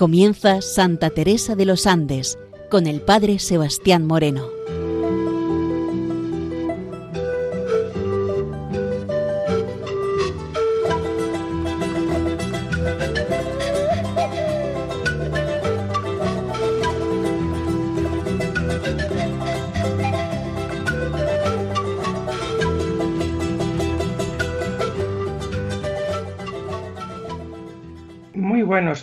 Comienza Santa Teresa de los Andes con el Padre Sebastián Moreno.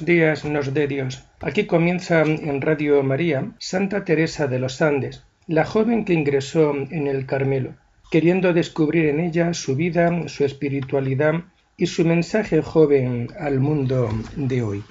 Días nos dé Dios. Aquí comienza en Radio María Santa Teresa de los Andes, la joven que ingresó en el Carmelo, queriendo descubrir en ella su vida, su espiritualidad y su mensaje joven al mundo de hoy.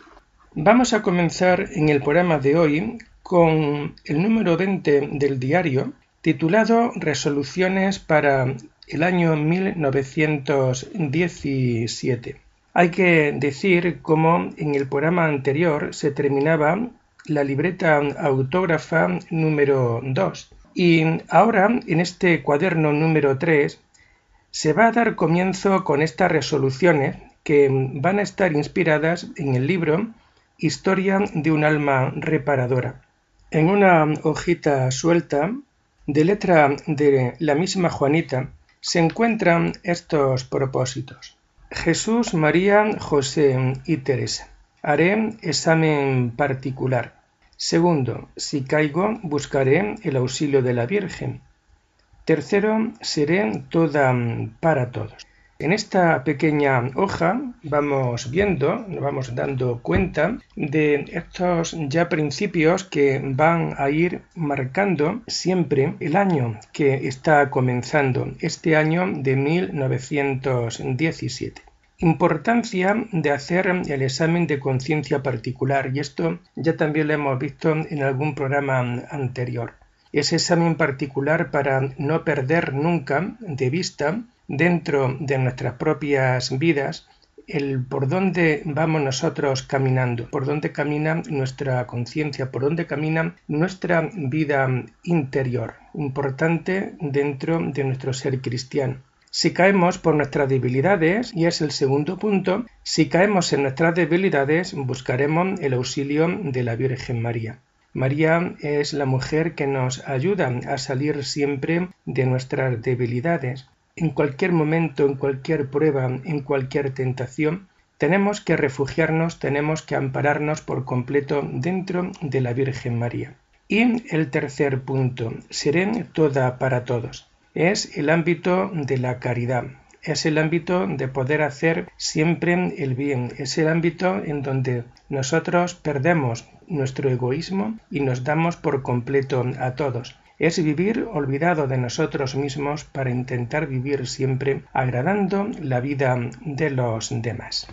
Vamos a comenzar en el programa de hoy con el número 20 del diario titulado Resoluciones para el año 1917. Hay que decir cómo en el programa anterior se terminaba la libreta autógrafa número 2 y ahora en este cuaderno número 3 se va a dar comienzo con estas resoluciones que van a estar inspiradas en el libro Historia de un alma reparadora. En una hojita suelta de letra de la misma Juanita se encuentran estos propósitos. Jesús, María, José y Teresa. Haré examen particular. Segundo, si caigo, buscaré el auxilio de la Virgen. Tercero, seré toda para todos. En esta pequeña hoja vamos viendo, nos vamos dando cuenta de estos ya principios que van a ir marcando siempre el año que está comenzando, este año de 1917. Importancia de hacer el examen de conciencia particular y esto ya también lo hemos visto en algún programa anterior. Ese examen particular para no perder nunca de vista dentro de nuestras propias vidas el por dónde vamos nosotros caminando, por dónde camina nuestra conciencia, por dónde camina nuestra vida interior, importante dentro de nuestro ser cristiano. Si caemos por nuestras debilidades, y es el segundo punto, si caemos en nuestras debilidades, buscaremos el auxilio de la Virgen María. María es la mujer que nos ayuda a salir siempre de nuestras debilidades. En cualquier momento, en cualquier prueba, en cualquier tentación, tenemos que refugiarnos, tenemos que ampararnos por completo dentro de la Virgen María. Y el tercer punto, seré toda para todos. Es el ámbito de la caridad, es el ámbito de poder hacer siempre el bien, es el ámbito en donde nosotros perdemos nuestro egoísmo y nos damos por completo a todos es vivir olvidado de nosotros mismos para intentar vivir siempre agradando la vida de los demás.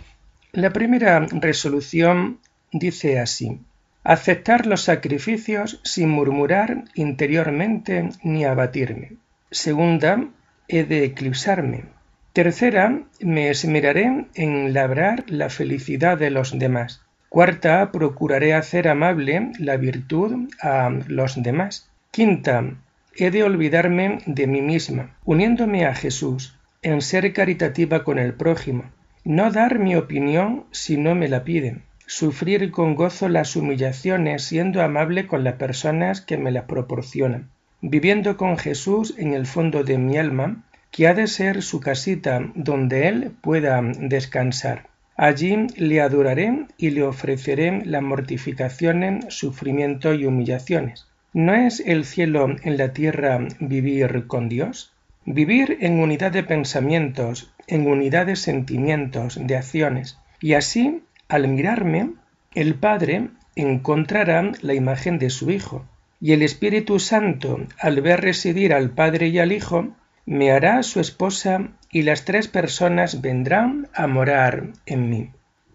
La primera resolución dice así aceptar los sacrificios sin murmurar interiormente ni abatirme. Segunda, he de eclipsarme. Tercera, me esmeraré en labrar la felicidad de los demás. Cuarta, procuraré hacer amable la virtud a los demás. Quinta, he de olvidarme de mí misma, uniéndome a Jesús, en ser caritativa con el prójimo, no dar mi opinión si no me la piden, sufrir con gozo las humillaciones siendo amable con las personas que me las proporcionan, viviendo con Jesús en el fondo de mi alma, que ha de ser su casita donde Él pueda descansar. Allí le adoraré y le ofreceré las mortificaciones, sufrimientos y humillaciones ¿No es el cielo en la tierra vivir con Dios? Vivir en unidad de pensamientos, en unidad de sentimientos, de acciones. Y así, al mirarme, el Padre encontrará la imagen de su Hijo. Y el Espíritu Santo, al ver residir al Padre y al Hijo, me hará su esposa y las tres personas vendrán a morar en mí.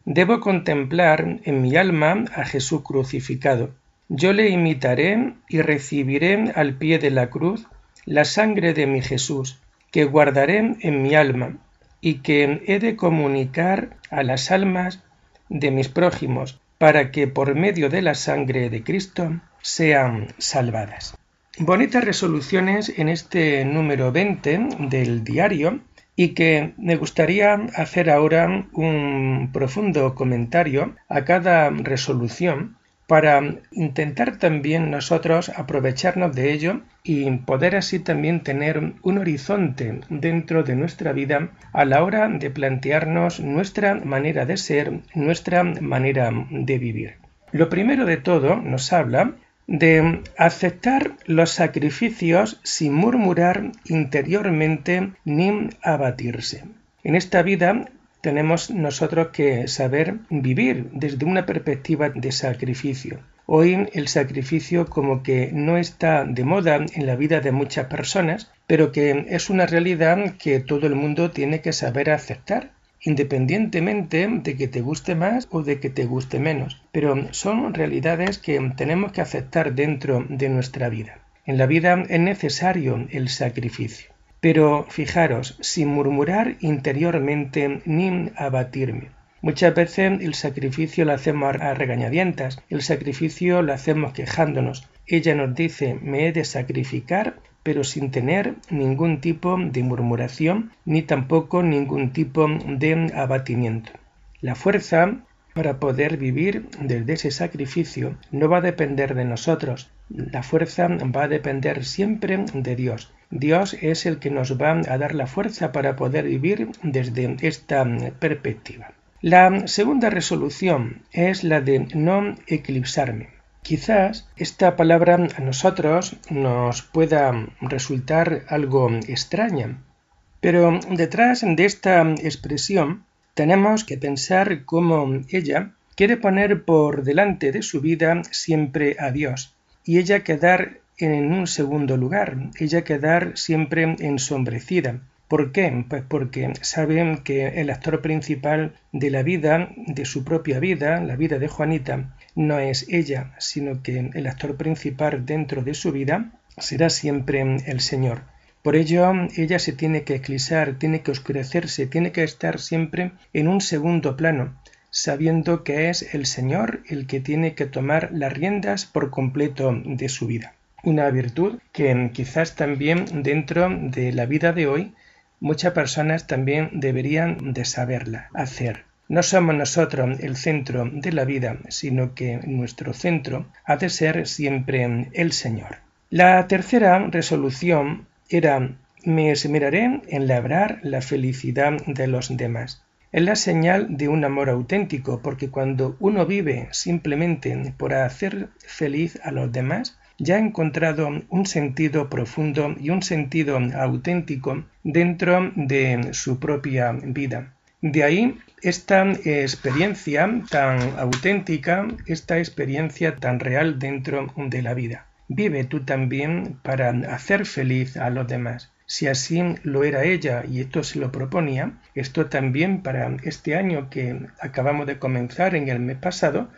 Debo contemplar en mi alma a Jesús crucificado yo le imitaré y recibiré al pie de la cruz la sangre de mi Jesús, que guardaré en mi alma, y que he de comunicar a las almas de mis prójimos, para que por medio de la sangre de Cristo sean salvadas. Bonitas resoluciones en este número 20 del diario y que me gustaría hacer ahora un profundo comentario a cada resolución para intentar también nosotros aprovecharnos de ello y poder así también tener un horizonte dentro de nuestra vida a la hora de plantearnos nuestra manera de ser, nuestra manera de vivir. Lo primero de todo nos habla de aceptar los sacrificios sin murmurar interiormente ni abatirse. En esta vida tenemos nosotros que saber vivir desde una perspectiva de sacrificio. Hoy el sacrificio como que no está de moda en la vida de muchas personas, pero que es una realidad que todo el mundo tiene que saber aceptar independientemente de que te guste más o de que te guste menos, pero son realidades que tenemos que aceptar dentro de nuestra vida. En la vida es necesario el sacrificio. Pero fijaros, sin murmurar interiormente ni abatirme. Muchas veces el sacrificio lo hacemos a regañadientas, el sacrificio lo hacemos quejándonos. Ella nos dice, me he de sacrificar, pero sin tener ningún tipo de murmuración ni tampoco ningún tipo de abatimiento. La fuerza para poder vivir desde ese sacrificio no va a depender de nosotros, la fuerza va a depender siempre de Dios. Dios es el que nos va a dar la fuerza para poder vivir desde esta perspectiva. La segunda resolución es la de no eclipsarme. Quizás esta palabra a nosotros nos pueda resultar algo extraña, pero detrás de esta expresión tenemos que pensar cómo ella quiere poner por delante de su vida siempre a Dios y ella quedar en un segundo lugar, ella quedar siempre ensombrecida. ¿Por qué? Pues porque saben que el actor principal de la vida, de su propia vida, la vida de Juanita, no es ella, sino que el actor principal dentro de su vida será siempre el Señor. Por ello, ella se tiene que eclipsar, tiene que oscurecerse, tiene que estar siempre en un segundo plano, sabiendo que es el Señor el que tiene que tomar las riendas por completo de su vida. Una virtud que quizás también dentro de la vida de hoy muchas personas también deberían de saberla hacer. No somos nosotros el centro de la vida, sino que nuestro centro ha de ser siempre el Señor. La tercera resolución era me esmeraré en labrar la felicidad de los demás. Es la señal de un amor auténtico, porque cuando uno vive simplemente por hacer feliz a los demás, ya ha encontrado un sentido profundo y un sentido auténtico dentro de su propia vida. De ahí esta experiencia tan auténtica, esta experiencia tan real dentro de la vida. Vive tú también para hacer feliz a los demás. Si así lo era ella y esto se lo proponía, esto también para este año que acabamos de comenzar en el mes pasado,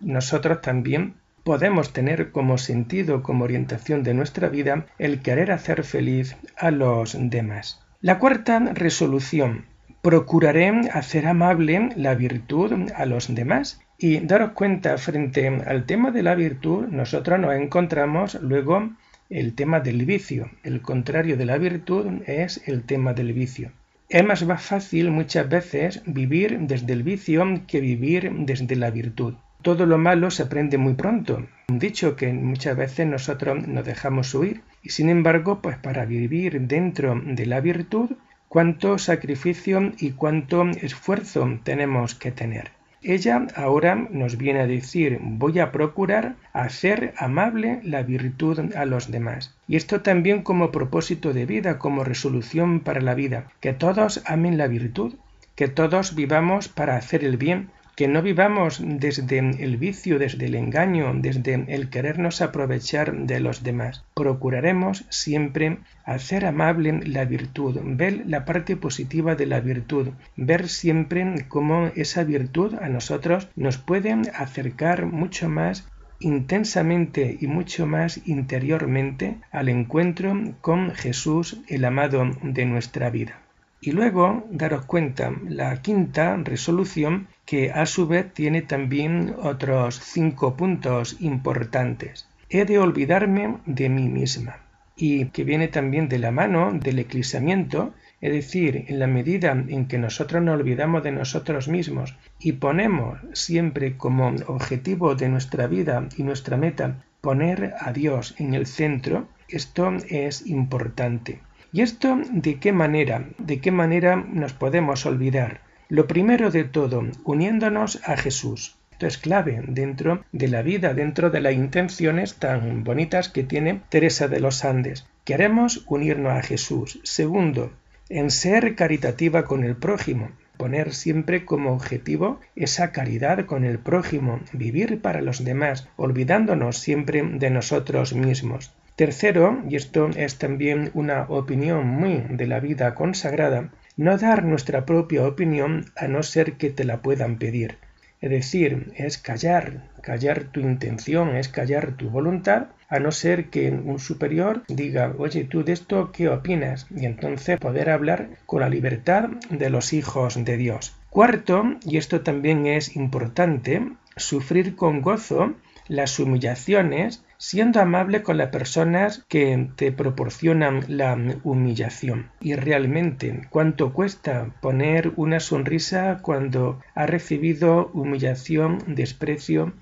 nosotros también podemos tener como sentido, como orientación de nuestra vida, el querer hacer feliz a los demás. La cuarta resolución. Procuraré hacer amable la virtud a los demás. Y daros cuenta, frente al tema de la virtud, nosotros nos encontramos luego el tema del vicio. El contrario de la virtud es el tema del vicio. Es más fácil muchas veces vivir desde el vicio que vivir desde la virtud. Todo lo malo se aprende muy pronto. Un dicho que muchas veces nosotros nos dejamos huir. Y sin embargo, pues para vivir dentro de la virtud, cuánto sacrificio y cuánto esfuerzo tenemos que tener. Ella ahora nos viene a decir voy a procurar hacer amable la virtud a los demás. Y esto también como propósito de vida, como resolución para la vida, que todos amen la virtud, que todos vivamos para hacer el bien, que no vivamos desde el vicio, desde el engaño, desde el querernos aprovechar de los demás. Procuraremos siempre hacer amable la virtud, ver la parte positiva de la virtud, ver siempre cómo esa virtud a nosotros nos puede acercar mucho más intensamente y mucho más interiormente al encuentro con Jesús, el amado de nuestra vida. Y luego daros cuenta, la quinta resolución que a su vez tiene también otros cinco puntos importantes. He de olvidarme de mí misma y que viene también de la mano del eclipsamiento Es decir, en la medida en que nosotros nos olvidamos de nosotros mismos y ponemos siempre como objetivo de nuestra vida y nuestra meta poner a Dios en el centro, esto es importante. ¿Y esto de qué manera? ¿De qué manera nos podemos olvidar? Lo primero de todo, uniéndonos a Jesús. Esto es clave dentro de la vida, dentro de las intenciones tan bonitas que tiene Teresa de los Andes. Queremos unirnos a Jesús. Segundo, en ser caritativa con el prójimo, poner siempre como objetivo esa caridad con el prójimo, vivir para los demás, olvidándonos siempre de nosotros mismos. Tercero, y esto es también una opinión muy de la vida consagrada, no dar nuestra propia opinión a no ser que te la puedan pedir. Es decir, es callar, callar tu intención, es callar tu voluntad, a no ser que un superior diga, oye, tú de esto, ¿qué opinas? Y entonces poder hablar con la libertad de los hijos de Dios. Cuarto, y esto también es importante, sufrir con gozo las humillaciones siendo amable con las personas que te proporcionan la humillación. Y realmente, ¿cuánto cuesta poner una sonrisa cuando has recibido humillación, desprecio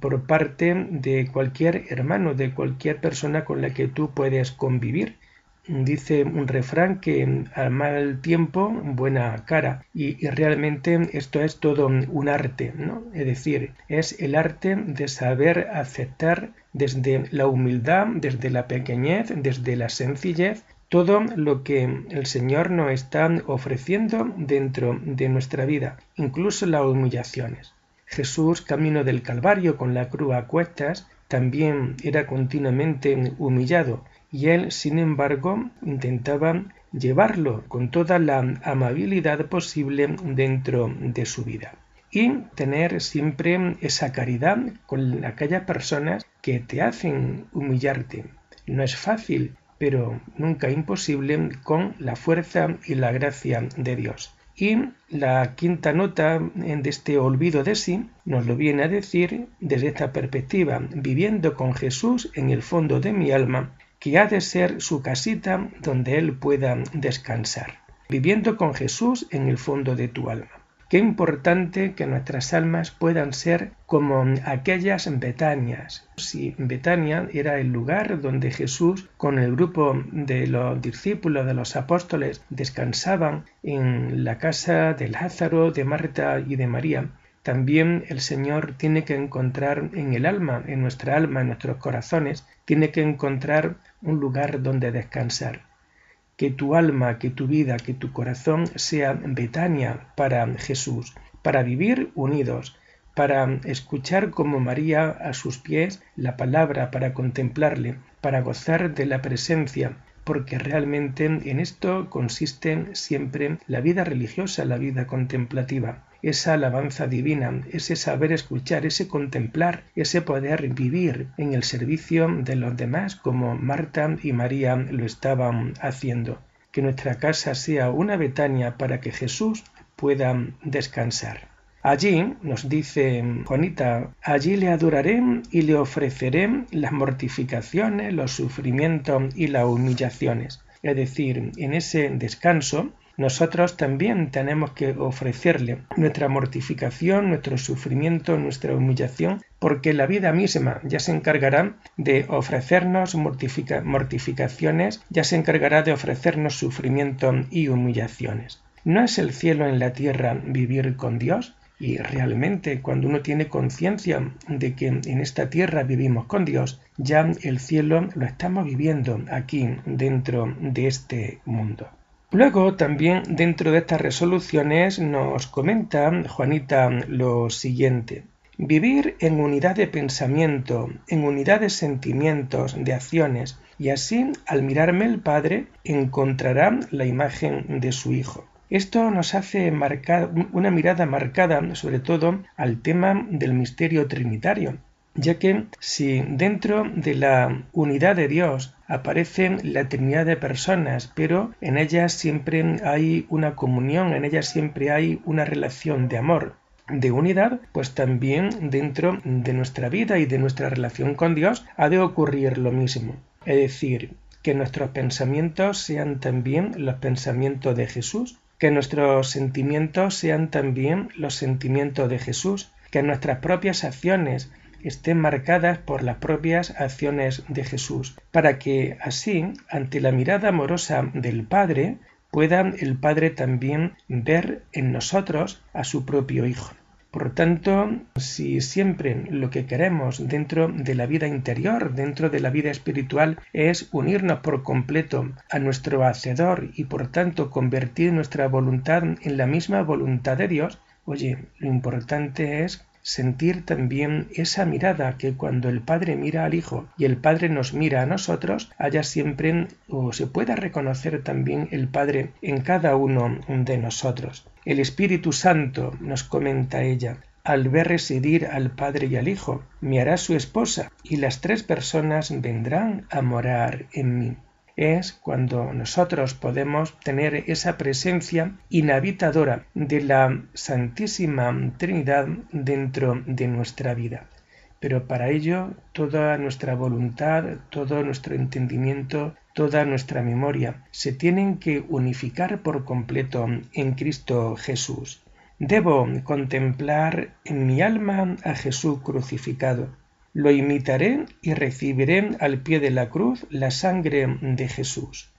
por parte de cualquier hermano, de cualquier persona con la que tú puedes convivir? Dice un refrán que al mal tiempo buena cara y, realmente esto es todo un arte, ¿no? Es decir, es el arte de saber aceptar desde la humildad, desde la pequeñez, desde la sencillez, todo lo que el Señor nos está ofreciendo dentro de nuestra vida, incluso las humillaciones. Jesús, camino del Calvario con la cruz a cuestas, también era continuamente humillado y él, sin embargo, intentaba llevarlo con toda la amabilidad posible dentro de su vida y tener siempre esa caridad con aquellas personas que te hacen humillarte. No es fácil, pero nunca imposible con la fuerza y la gracia de Dios. Y la quinta nota de este olvido de sí nos lo viene a decir desde esta perspectiva, viviendo con Jesús en el fondo de mi alma, que ha de ser su casita donde él pueda descansar, viviendo con Jesús en el fondo de tu alma. Qué importante que nuestras almas puedan ser como aquellas Betanias. Si Betania era el lugar donde Jesús con el grupo de los discípulos de los apóstoles descansaban en la casa de Lázaro, de Marta y de María, también el Señor tiene que encontrar en el alma, en nuestra alma, en nuestros corazones, tiene que encontrar un lugar donde descansar. Que tu alma, que tu vida, que tu corazón sea Betania para Jesús, para vivir unidos, para escuchar como María a sus pies la palabra, para contemplarle, para gozar de la presencia, porque realmente en esto consiste siempre la vida religiosa, la vida contemplativa esa alabanza divina, ese saber escuchar, ese contemplar, ese poder vivir en el servicio de los demás como Marta y María lo estaban haciendo. Que nuestra casa sea una Betania para que Jesús pueda descansar. Allí, nos dice Juanita, allí le adoraré y le ofreceré las mortificaciones, los sufrimientos y las humillaciones. Es decir, en ese descanso nosotros también tenemos que ofrecerle nuestra mortificación, nuestro sufrimiento, nuestra humillación, porque la vida misma ya se encargará de ofrecernos mortificaciones, ya se encargará de ofrecernos sufrimiento y humillaciones. ¿No es el cielo en la tierra vivir con Dios? Y realmente cuando uno tiene conciencia de que en esta tierra vivimos con Dios, ya el cielo lo estamos viviendo aquí dentro de este mundo. Luego también dentro de estas resoluciones nos comenta Juanita lo siguiente. Vivir en unidad de pensamiento, en unidad de sentimientos, de acciones, y así al mirarme el Padre encontrará la imagen de su Hijo. Esto nos hace una mirada marcada sobre todo al tema del misterio trinitario, ya que si dentro de la unidad de Dios aparece la Trinidad de personas, pero en ellas siempre hay una comunión, en ellas siempre hay una relación de amor, de unidad, pues también dentro de nuestra vida y de nuestra relación con Dios ha de ocurrir lo mismo. Es decir, que nuestros pensamientos sean también los pensamientos de Jesús, que nuestros sentimientos sean también los sentimientos de Jesús, que nuestras propias acciones estén marcadas por las propias acciones de Jesús, para que así, ante la mirada amorosa del Padre, pueda el Padre también ver en nosotros a su propio Hijo. Por tanto, si siempre lo que queremos dentro de la vida interior, dentro de la vida espiritual, es unirnos por completo a nuestro Hacedor y por tanto convertir nuestra voluntad en la misma voluntad de Dios, oye, lo importante es sentir también esa mirada que cuando el Padre mira al Hijo y el Padre nos mira a nosotros, haya siempre o se pueda reconocer también el Padre en cada uno de nosotros. El Espíritu Santo, nos comenta ella, al ver residir al Padre y al Hijo, me hará su esposa, y las tres personas vendrán a morar en mí es cuando nosotros podemos tener esa presencia inhabitadora de la Santísima Trinidad dentro de nuestra vida. Pero para ello toda nuestra voluntad, todo nuestro entendimiento, toda nuestra memoria se tienen que unificar por completo en Cristo Jesús. Debo contemplar en mi alma a Jesús crucificado lo imitaré y recibiré al pie de la cruz la sangre de Jesús.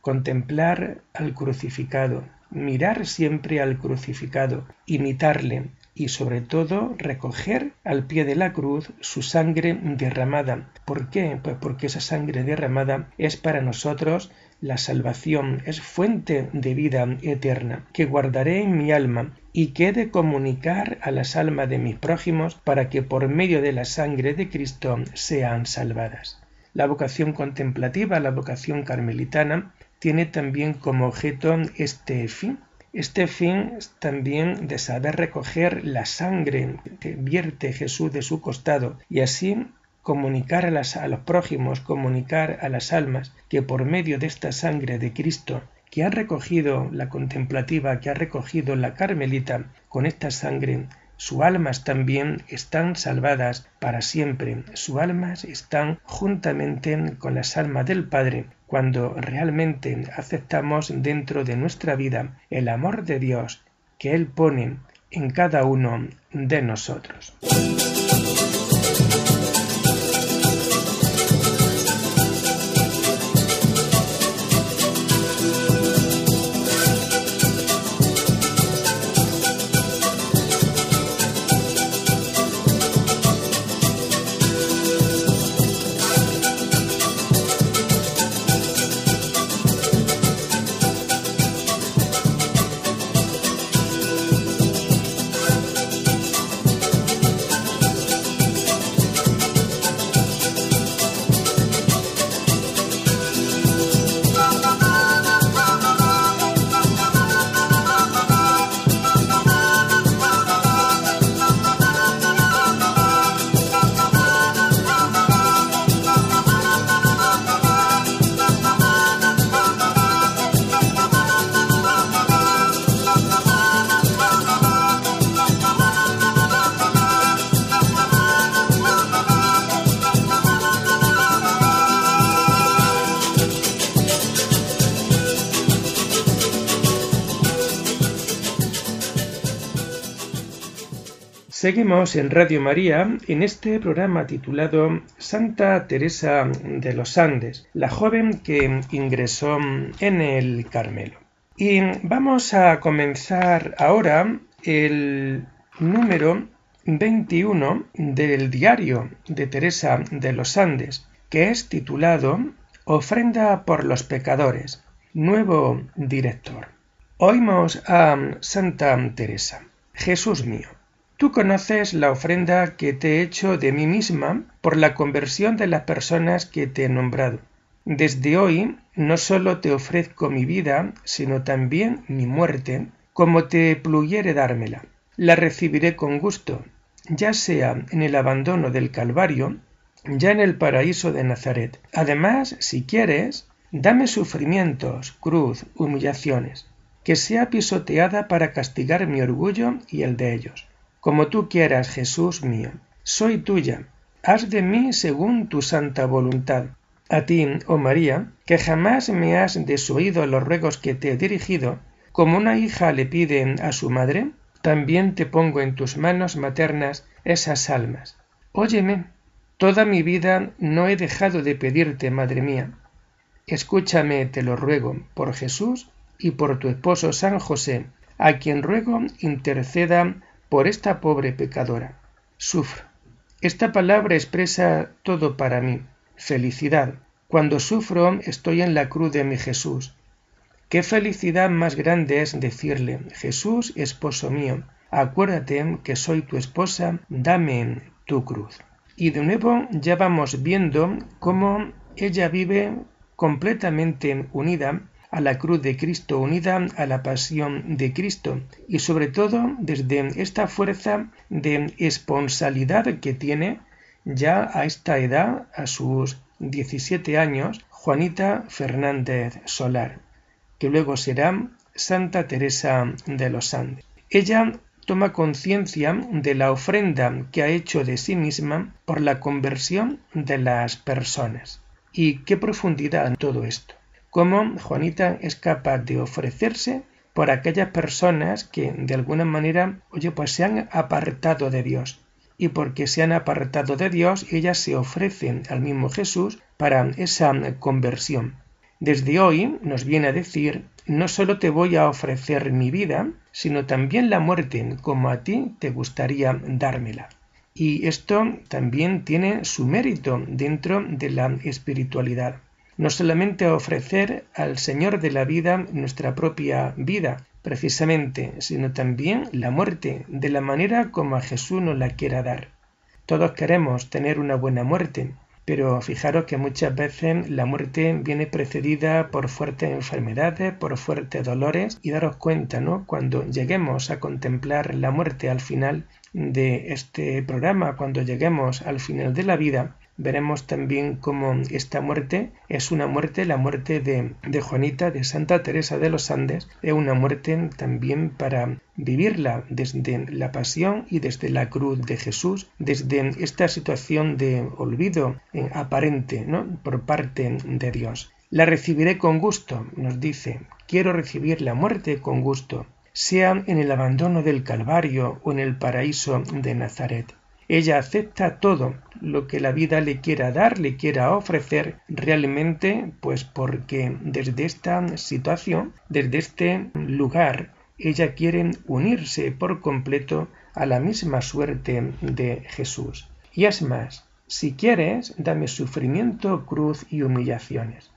Contemplar al crucificado, mirar siempre al crucificado, imitarle y sobre todo recoger al pie de la cruz su sangre derramada. ¿Por qué? Pues porque esa sangre derramada es para nosotros la salvación, es fuente de vida eterna, que guardaré en mi alma y que he de comunicar a las almas de mis prójimos para que por medio de la sangre de Cristo sean salvadas. La vocación contemplativa, la vocación carmelitana, tiene también como objeto este fin. Este fin también de saber recoger la sangre que vierte Jesús de su costado y así comunicar a, a los prójimos, comunicar a las almas que por medio de esta sangre de Cristo que ha recogido la contemplativa, que ha recogido la carmelita con esta sangre, sus almas también están salvadas para siempre. Sus almas están juntamente con las almas del Padre cuando realmente aceptamos dentro de nuestra vida el amor de Dios que Él pone en cada uno de nosotros. Seguimos en Radio María en este programa titulado Santa Teresa de los Andes, la joven que ingresó en el Carmelo. Y vamos a comenzar ahora el número 21 del diario de Teresa de los Andes, que es titulado Ofrenda por los pecadores, nuevo director. Oímos a Santa Teresa. Jesús mío Tú conoces la ofrenda que te he hecho de mí misma por la conversión de las personas que te he nombrado. Desde hoy no sólo te ofrezco mi vida, sino también mi muerte, como te pluguiere dármela. La recibiré con gusto, ya sea en el abandono del Calvario, ya en el paraíso de Nazaret. Además, si quieres, dame sufrimientos, cruz, humillaciones, que sea pisoteada para castigar mi orgullo y el de ellos como tú quieras, Jesús mío. Soy tuya. Haz de mí según tu santa voluntad. A ti, oh María, que jamás me has desoído los ruegos que te he dirigido, como una hija le pide a su madre, también te pongo en tus manos maternas esas almas. Óyeme, toda mi vida no he dejado de pedirte, madre mía. Escúchame, te lo ruego, por Jesús y por tu esposo San José, a quien ruego interceda por esta pobre pecadora. Sufro. Esta palabra expresa todo para mí. Felicidad. Cuando sufro estoy en la cruz de mi Jesús. Qué felicidad más grande es decirle, Jesús, esposo mío, acuérdate que soy tu esposa, dame tu cruz. Y de nuevo ya vamos viendo cómo ella vive completamente unida a la cruz de Cristo, unida a la pasión de Cristo y sobre todo desde esta fuerza de esponsalidad que tiene ya a esta edad, a sus 17 años, Juanita Fernández Solar, que luego será Santa Teresa de los Andes. Ella toma conciencia de la ofrenda que ha hecho de sí misma por la conversión de las personas. Y qué profundidad en todo esto cómo Juanita es capaz de ofrecerse por aquellas personas que de alguna manera, oye, pues se han apartado de Dios. Y porque se han apartado de Dios, ellas se ofrecen al mismo Jesús para esa conversión. Desde hoy nos viene a decir, no solo te voy a ofrecer mi vida, sino también la muerte, como a ti te gustaría dármela. Y esto también tiene su mérito dentro de la espiritualidad no solamente ofrecer al Señor de la vida nuestra propia vida, precisamente, sino también la muerte, de la manera como a Jesús nos la quiera dar. Todos queremos tener una buena muerte, pero fijaros que muchas veces la muerte viene precedida por fuertes enfermedades, por fuertes dolores, y daros cuenta, ¿no? Cuando lleguemos a contemplar la muerte al final de este programa, cuando lleguemos al final de la vida, veremos también cómo esta muerte es una muerte, la muerte de, Juanita, de Santa Teresa de los Andes, es una muerte también para vivirla desde la pasión y desde la cruz de Jesús, desde esta situación de olvido eh, aparente ¿no? por parte de Dios. La recibiré con gusto, nos dice, quiero recibir la muerte con gusto, sea en el abandono del Calvario o en el paraíso de Nazaret. Ella acepta todo lo que la vida le quiera dar, le quiera ofrecer realmente, pues porque desde esta situación, desde este lugar, ella quiere unirse por completo a la misma suerte de Jesús. Y es más, si quieres, dame sufrimiento, cruz y humillaciones.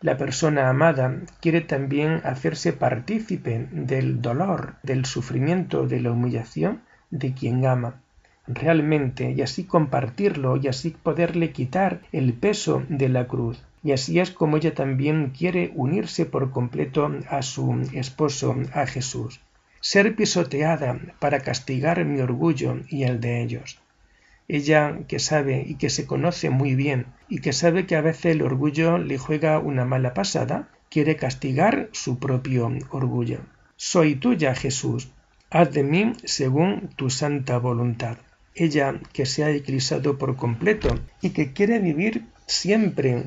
La persona amada quiere también hacerse partícipe del dolor, del sufrimiento, de la humillación de quien ama realmente y así compartirlo y así poderle quitar el peso de la cruz. Y así es como ella también quiere unirse por completo a su esposo, a Jesús. Ser pisoteada para castigar mi orgullo y el de ellos. Ella que sabe y que se conoce muy bien y que sabe que a veces el orgullo le juega una mala pasada, quiere castigar su propio orgullo. Soy tuya, Jesús. Haz de mí según tu santa voluntad ella que se ha eclipsado por completo y que quiere vivir siempre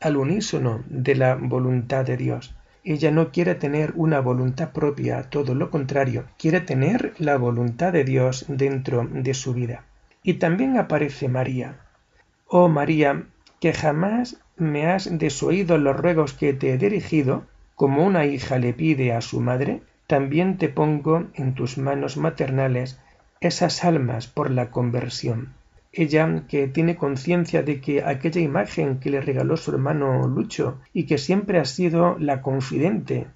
al unísono de la voluntad de Dios. Ella no quiere tener una voluntad propia, todo lo contrario, quiere tener la voluntad de Dios dentro de su vida. Y también aparece María. Oh María, que jamás me has desoído los ruegos que te he dirigido, como una hija le pide a su madre, también te pongo en tus manos maternales esas almas por la conversión. Ella que tiene conciencia de que aquella imagen que le regaló su hermano Lucho y que siempre ha sido la confidente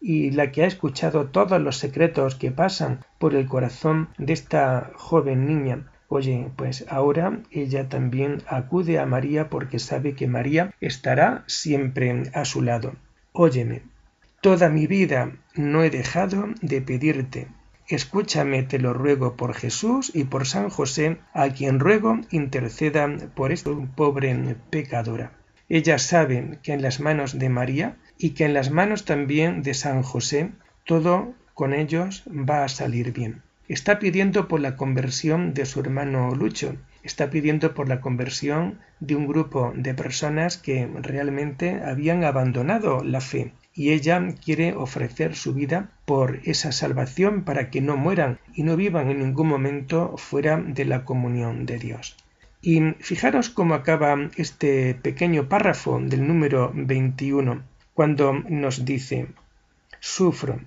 y la que ha escuchado todos los secretos que pasan por el corazón de esta joven niña. Oye, pues ahora ella también acude a María porque sabe que María estará siempre a su lado. Óyeme, toda mi vida no he dejado de pedirte Escúchame, te lo ruego por Jesús y por San José, a quien ruego interceda por esta pobre pecadora. Ella sabe que en las manos de María y que en las manos también de San José todo con ellos va a salir bien. está pidiendo por la conversión de su hermano Lucho, está pidiendo por la conversión de un grupo de personas que realmente habían abandonado la fe y ella quiere ofrecer su vida por esa salvación para que no mueran y no vivan en ningún momento fuera de la comunión de Dios. Y fijaros cómo acaba este pequeño párrafo del número 21, cuando nos dice, sufro.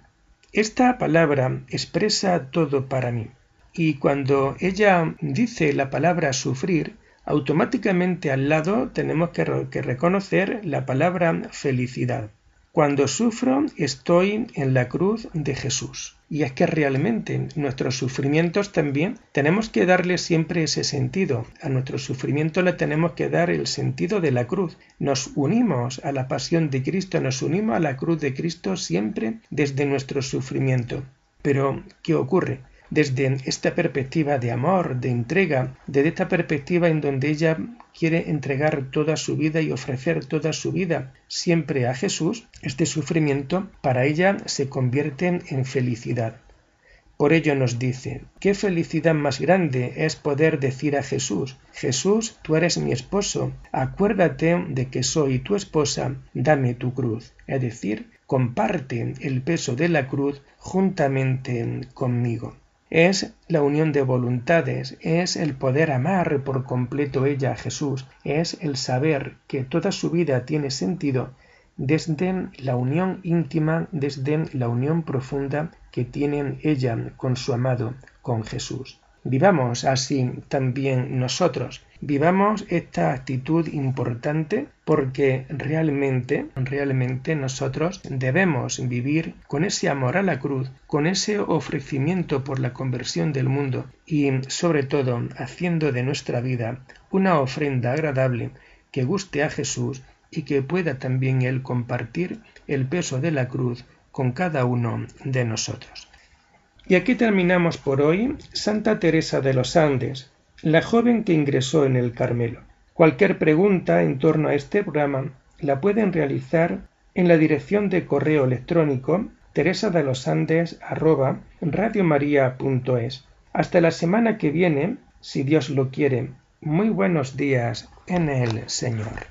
Esta palabra expresa todo para mí. Y cuando ella dice la palabra sufrir, automáticamente al lado tenemos que, reconocer la palabra felicidad. Cuando sufro estoy en la cruz de Jesús. Y es que realmente nuestros sufrimientos también tenemos que darle siempre ese sentido. A nuestro sufrimiento le tenemos que dar el sentido de la cruz. Nos unimos a la pasión de Cristo, nos unimos a la cruz de Cristo siempre desde nuestro sufrimiento. Pero, ¿qué ocurre? Desde esta perspectiva de amor, de entrega, desde esta perspectiva en donde ella quiere entregar toda su vida y ofrecer toda su vida siempre a Jesús, este sufrimiento para ella se convierte en felicidad. Por ello nos dice, qué felicidad más grande es poder decir a Jesús, Jesús, tú eres mi esposo, acuérdate de que soy tu esposa, dame tu cruz. Es decir, comparte el peso de la cruz juntamente conmigo es la unión de voluntades, es el poder amar por completo ella a Jesús, es el saber que toda su vida tiene sentido desde la unión íntima, desde la unión profunda que tiene ella con su amado, con Jesús. Vivamos así también nosotros. Vivamos esta actitud importante porque realmente, realmente nosotros debemos vivir con ese amor a la cruz, con ese ofrecimiento por la conversión del mundo y sobre todo haciendo de nuestra vida una ofrenda agradable que guste a Jesús y que pueda también Él compartir el peso de la cruz con cada uno de nosotros. Y aquí terminamos por hoy Santa Teresa de los Andes, la joven que ingresó en el Carmelo. Cualquier pregunta en torno a este programa la pueden realizar en la dirección de correo electrónico teresa de los Andes Hasta la semana que viene, si Dios lo quiere. Muy buenos días en el Señor.